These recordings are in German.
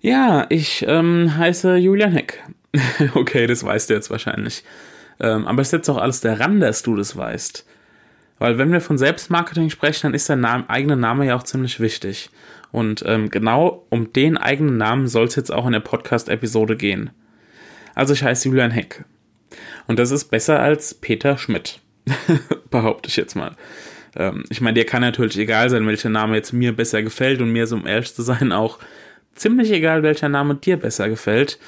Ja, ich ähm, heiße Julian Heck. okay, das weißt du jetzt wahrscheinlich. Ähm, aber es ist jetzt auch alles daran, dass du das weißt. Weil wenn wir von Selbstmarketing sprechen, dann ist der Name, eigene Name ja auch ziemlich wichtig. Und ähm, genau um den eigenen Namen soll es jetzt auch in der Podcast-Episode gehen. Also ich heiße Julian Heck. Und das ist besser als Peter Schmidt. Behaupte ich jetzt mal. Ähm, ich meine, dir kann natürlich egal sein, welcher Name jetzt mir besser gefällt und mir, so um ehrlich zu sein, auch ziemlich egal, welcher Name dir besser gefällt.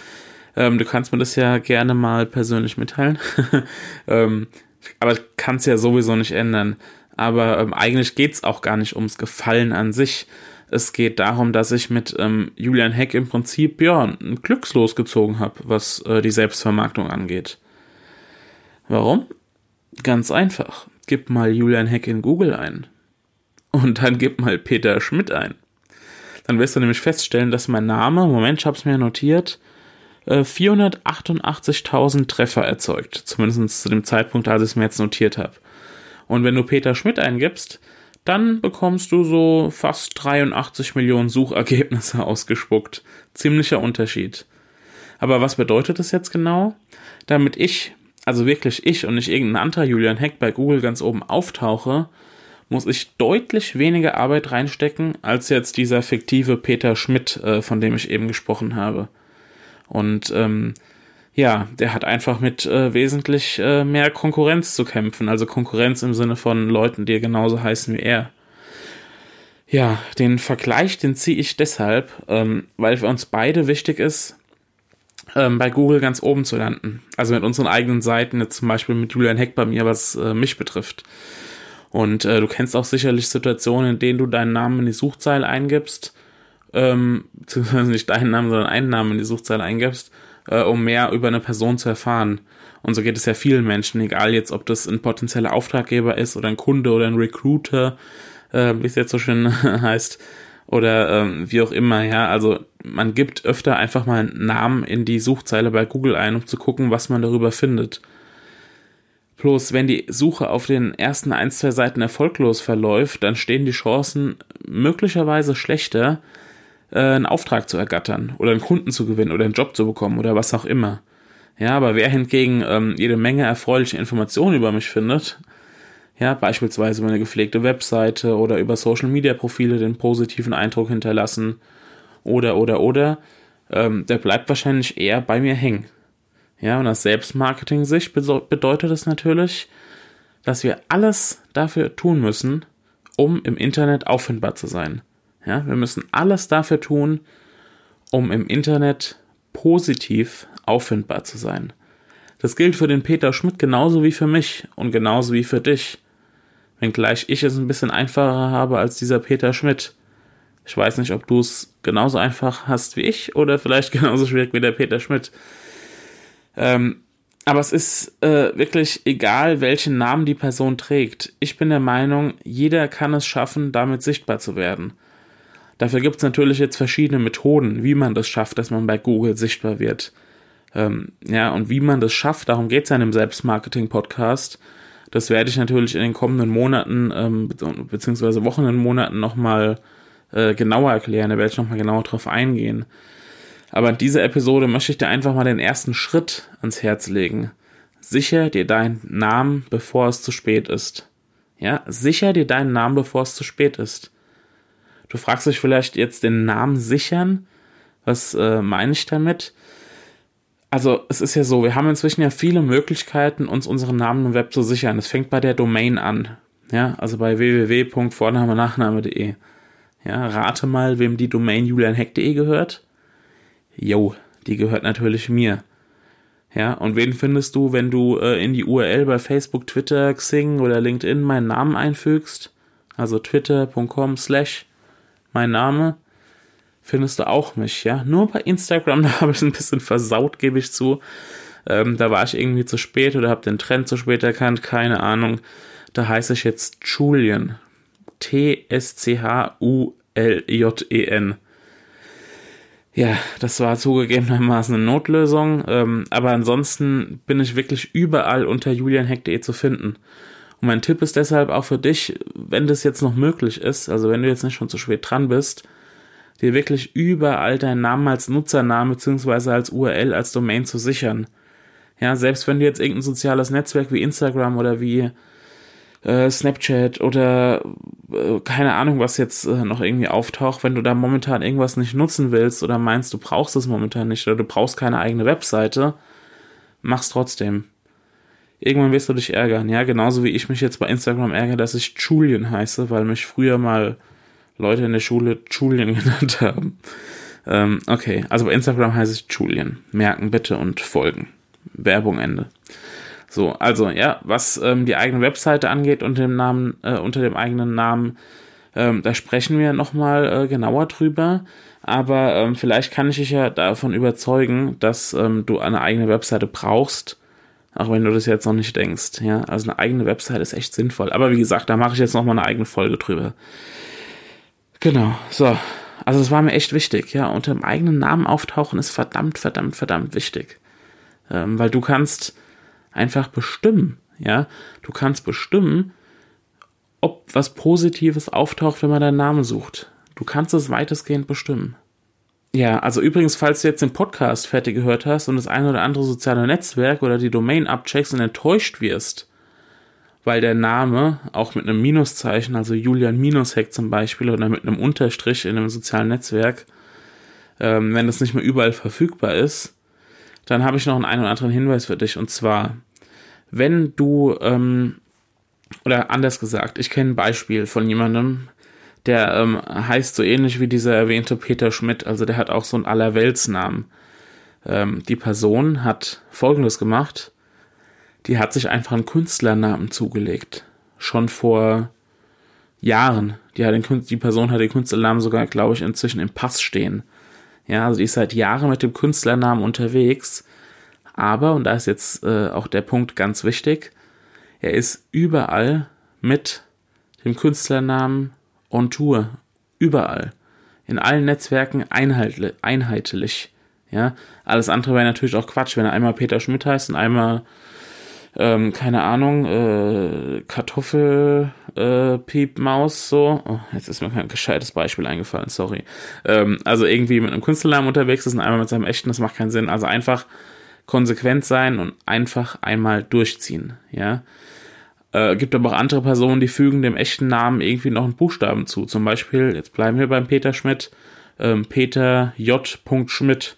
Ähm, du kannst mir das ja gerne mal persönlich mitteilen. ähm, aber kannst ja sowieso nicht ändern. Aber ähm, eigentlich geht's auch gar nicht ums Gefallen an sich. Es geht darum, dass ich mit ähm, Julian Heck im Prinzip ja ein Glückslos gezogen habe, was äh, die Selbstvermarktung angeht. Warum? Ganz einfach. Gib mal Julian Heck in Google ein. Und dann gib mal Peter Schmidt ein. Dann wirst du nämlich feststellen, dass mein Name, Moment, ich habe es mir notiert, 488.000 äh, Treffer erzeugt. Zumindest zu dem Zeitpunkt, als ich es mir jetzt notiert habe. Und wenn du Peter Schmidt eingibst, dann bekommst du so fast 83 Millionen Suchergebnisse ausgespuckt. Ziemlicher Unterschied. Aber was bedeutet das jetzt genau? Damit ich, also wirklich ich und nicht irgendein anderer Julian Heck bei Google ganz oben auftauche, muss ich deutlich weniger Arbeit reinstecken als jetzt dieser fiktive Peter Schmidt, äh, von dem ich eben gesprochen habe. Und ähm, ja, der hat einfach mit äh, wesentlich äh, mehr Konkurrenz zu kämpfen. Also Konkurrenz im Sinne von Leuten, die genauso heißen wie er. Ja, den Vergleich, den ziehe ich deshalb, ähm, weil für uns beide wichtig ist, ähm, bei Google ganz oben zu landen. Also mit unseren eigenen Seiten, jetzt zum Beispiel mit Julian Heck bei mir, was äh, mich betrifft. Und äh, du kennst auch sicherlich Situationen, in denen du deinen Namen in die Suchzeile eingibst, ähm, beziehungsweise nicht deinen Namen, sondern einen Namen in die Suchzeile eingibst, äh, um mehr über eine Person zu erfahren. Und so geht es ja vielen Menschen, egal jetzt, ob das ein potenzieller Auftraggeber ist oder ein Kunde oder ein Recruiter, äh, wie es jetzt so schön heißt, oder ähm, wie auch immer, ja. Also man gibt öfter einfach mal einen Namen in die Suchzeile bei Google ein, um zu gucken, was man darüber findet. Bloß wenn die Suche auf den ersten ein, zwei Seiten erfolglos verläuft, dann stehen die Chancen möglicherweise schlechter, äh, einen Auftrag zu ergattern oder einen Kunden zu gewinnen oder einen Job zu bekommen oder was auch immer. Ja, aber wer hingegen ähm, jede Menge erfreuliche Informationen über mich findet, ja, beispielsweise über eine gepflegte Webseite oder über Social Media Profile den positiven Eindruck hinterlassen oder oder oder, ähm, der bleibt wahrscheinlich eher bei mir hängen. Ja, und aus Selbstmarketing-Sicht bedeutet es natürlich, dass wir alles dafür tun müssen, um im Internet auffindbar zu sein. Ja, wir müssen alles dafür tun, um im Internet positiv auffindbar zu sein. Das gilt für den Peter Schmidt genauso wie für mich und genauso wie für dich. Wenngleich ich es ein bisschen einfacher habe als dieser Peter Schmidt. Ich weiß nicht, ob du es genauso einfach hast wie ich oder vielleicht genauso schwierig wie der Peter Schmidt. Ähm, aber es ist äh, wirklich egal, welchen Namen die Person trägt. Ich bin der Meinung, jeder kann es schaffen, damit sichtbar zu werden. Dafür gibt es natürlich jetzt verschiedene Methoden, wie man das schafft, dass man bei Google sichtbar wird. Ähm, ja, und wie man das schafft, darum geht es ja in dem Selbstmarketing-Podcast. Das werde ich natürlich in den kommenden Monaten ähm, beziehungsweise Wochen und Monaten nochmal äh, genauer erklären. Da werde ich nochmal genauer drauf eingehen. Aber in dieser Episode möchte ich dir einfach mal den ersten Schritt ans Herz legen. Sicher dir deinen Namen, bevor es zu spät ist. Ja, sicher dir deinen Namen, bevor es zu spät ist. Du fragst dich vielleicht jetzt den Namen sichern. Was äh, meine ich damit? Also, es ist ja so, wir haben inzwischen ja viele Möglichkeiten, uns unseren Namen im Web zu sichern. Es fängt bei der Domain an. Ja, also bei www.vorname-nachname.de. Ja, rate mal, wem die Domain julianheck.de gehört yo, die gehört natürlich mir. Ja, und wen findest du, wenn du äh, in die URL bei Facebook, Twitter, Xing oder LinkedIn meinen Namen einfügst? Also twitter.com slash mein Name. findest du auch mich, ja. Nur bei Instagram, da habe ich ein bisschen versaut, gebe ich zu. Ähm, da war ich irgendwie zu spät oder habe den Trend zu spät erkannt, keine Ahnung. Da heiße ich jetzt Julian. T-S-C-H-U-L-J-E-N. Ja, das war zugegebenermaßen eine Notlösung, ähm, aber ansonsten bin ich wirklich überall unter julianheck.de zu finden. Und mein Tipp ist deshalb auch für dich, wenn das jetzt noch möglich ist, also wenn du jetzt nicht schon zu spät dran bist, dir wirklich überall deinen Namen als Nutzernamen bzw. als URL, als Domain zu sichern. Ja, selbst wenn du jetzt irgendein soziales Netzwerk wie Instagram oder wie äh, Snapchat oder keine Ahnung, was jetzt äh, noch irgendwie auftaucht, wenn du da momentan irgendwas nicht nutzen willst oder meinst, du brauchst es momentan nicht oder du brauchst keine eigene Webseite, mach's trotzdem. Irgendwann wirst du dich ärgern, ja, genauso wie ich mich jetzt bei Instagram ärgere, dass ich Julian heiße, weil mich früher mal Leute in der Schule Julian genannt haben. Ähm, okay, also bei Instagram heiße ich Julian. Merken bitte und folgen. Werbung Ende. So, also ja, was ähm, die eigene Webseite angeht unter dem Namen, äh, unter dem eigenen Namen, ähm, da sprechen wir nochmal äh, genauer drüber. Aber ähm, vielleicht kann ich dich ja davon überzeugen, dass ähm, du eine eigene Webseite brauchst, auch wenn du das jetzt noch nicht denkst. Ja, also eine eigene Webseite ist echt sinnvoll. Aber wie gesagt, da mache ich jetzt nochmal eine eigene Folge drüber. Genau, so. Also es war mir echt wichtig, ja. Unter dem eigenen Namen auftauchen ist verdammt, verdammt, verdammt wichtig. Ähm, weil du kannst einfach bestimmen, ja. Du kannst bestimmen, ob was Positives auftaucht, wenn man deinen Namen sucht. Du kannst es weitestgehend bestimmen. Ja, also übrigens, falls du jetzt den Podcast fertig gehört hast und das eine oder andere soziale Netzwerk oder die Domain abcheckst und enttäuscht wirst, weil der Name auch mit einem Minuszeichen, also Julian Minusheck zum Beispiel, oder mit einem Unterstrich in einem sozialen Netzwerk, ähm, wenn das nicht mehr überall verfügbar ist, dann habe ich noch einen, einen oder anderen Hinweis für dich. Und zwar, wenn du, ähm, oder anders gesagt, ich kenne ein Beispiel von jemandem, der ähm, heißt so ähnlich wie dieser erwähnte Peter Schmidt, also der hat auch so einen Allerweltsnamen. Ähm, die Person hat Folgendes gemacht, die hat sich einfach einen Künstlernamen zugelegt. Schon vor Jahren. Die, hat den, die Person hat den Künstlernamen sogar, glaube ich, inzwischen im Pass stehen. Ja, also die ist seit Jahren mit dem Künstlernamen unterwegs. Aber, und da ist jetzt äh, auch der Punkt ganz wichtig, er ist überall mit dem Künstlernamen on Tour. Überall. In allen Netzwerken einheitlich. Ja, alles andere wäre natürlich auch Quatsch, wenn er einmal Peter Schmidt heißt und einmal ähm, keine Ahnung, äh, Kartoffel, äh, so. Oh, jetzt ist mir kein gescheites Beispiel eingefallen, sorry. Ähm, also irgendwie mit einem Künstlernamen unterwegs ist und einmal mit seinem echten, das macht keinen Sinn. Also einfach konsequent sein und einfach einmal durchziehen, ja. Äh, gibt aber auch andere Personen, die fügen dem echten Namen irgendwie noch einen Buchstaben zu. Zum Beispiel, jetzt bleiben wir beim Peter Schmidt, ähm, Peter J. Schmidt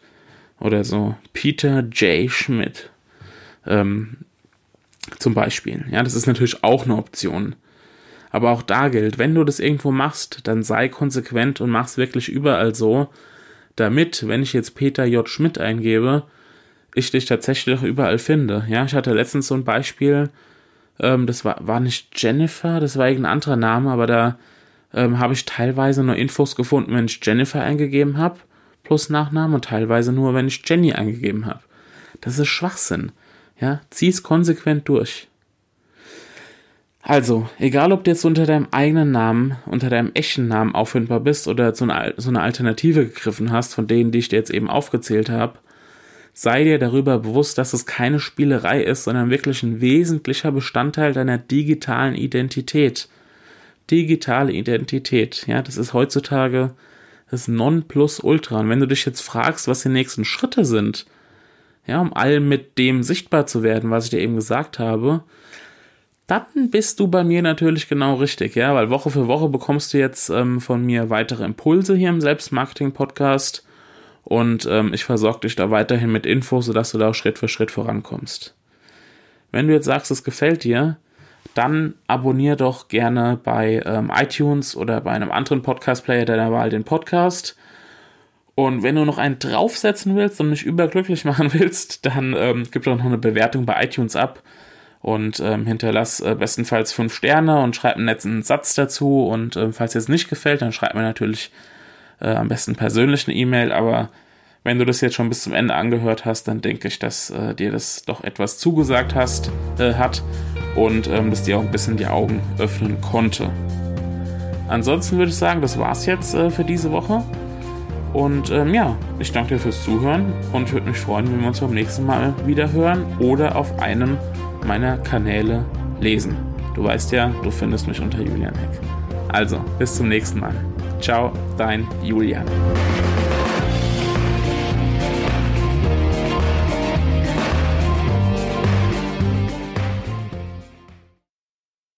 oder so. Peter J. Schmidt. Ähm, zum Beispiel. Ja, das ist natürlich auch eine Option. Aber auch da gilt, wenn du das irgendwo machst, dann sei konsequent und mach's wirklich überall so, damit, wenn ich jetzt Peter J. Schmidt eingebe, ich dich tatsächlich auch überall finde. Ja, ich hatte letztens so ein Beispiel, ähm, das war, war nicht Jennifer, das war irgendein anderer Name, aber da ähm, habe ich teilweise nur Infos gefunden, wenn ich Jennifer eingegeben habe, plus Nachname, und teilweise nur, wenn ich Jenny eingegeben habe. Das ist Schwachsinn. Ja, zieh's konsequent durch. Also, egal ob du jetzt unter deinem eigenen Namen, unter deinem echten Namen auffindbar bist oder so eine, so eine Alternative gegriffen hast, von denen, die ich dir jetzt eben aufgezählt habe, sei dir darüber bewusst, dass es keine Spielerei ist, sondern wirklich ein wesentlicher Bestandteil deiner digitalen Identität. Digitale Identität, ja, das ist heutzutage das Nonplusultra. Und wenn du dich jetzt fragst, was die nächsten Schritte sind, ja, um all mit dem sichtbar zu werden, was ich dir eben gesagt habe, dann bist du bei mir natürlich genau richtig, ja, weil Woche für Woche bekommst du jetzt ähm, von mir weitere Impulse hier im Selbstmarketing-Podcast und ähm, ich versorge dich da weiterhin mit Infos, sodass du da auch Schritt für Schritt vorankommst. Wenn du jetzt sagst, es gefällt dir, dann abonnier doch gerne bei ähm, iTunes oder bei einem anderen Podcast-Player deiner Wahl den Podcast. Und wenn du noch einen draufsetzen willst und mich überglücklich machen willst, dann ähm, gib doch noch eine Bewertung bei iTunes ab und ähm, hinterlass äh, bestenfalls fünf Sterne und schreib einen netten Satz dazu. Und ähm, falls dir es nicht gefällt, dann schreib mir natürlich Äh, am besten persönlich eine E-Mail, aber wenn du das jetzt schon bis zum Ende angehört hast, dann denke ich, dass äh, dir das doch etwas zugesagt hast, äh, hat und ähm, das dir auch ein bisschen die Augen öffnen konnte. Ansonsten würde ich sagen, das war's jetzt äh, für diese Woche. Und ähm, ja, ich danke dir fürs Zuhören und ich würde mich freuen, wenn wir uns beim nächsten Mal wieder hören oder auf einem meiner Kanäle lesen. Du weißt ja, du findest mich unter Julian Heck. Also, bis zum nächsten Mal. Ciao, dein Julian.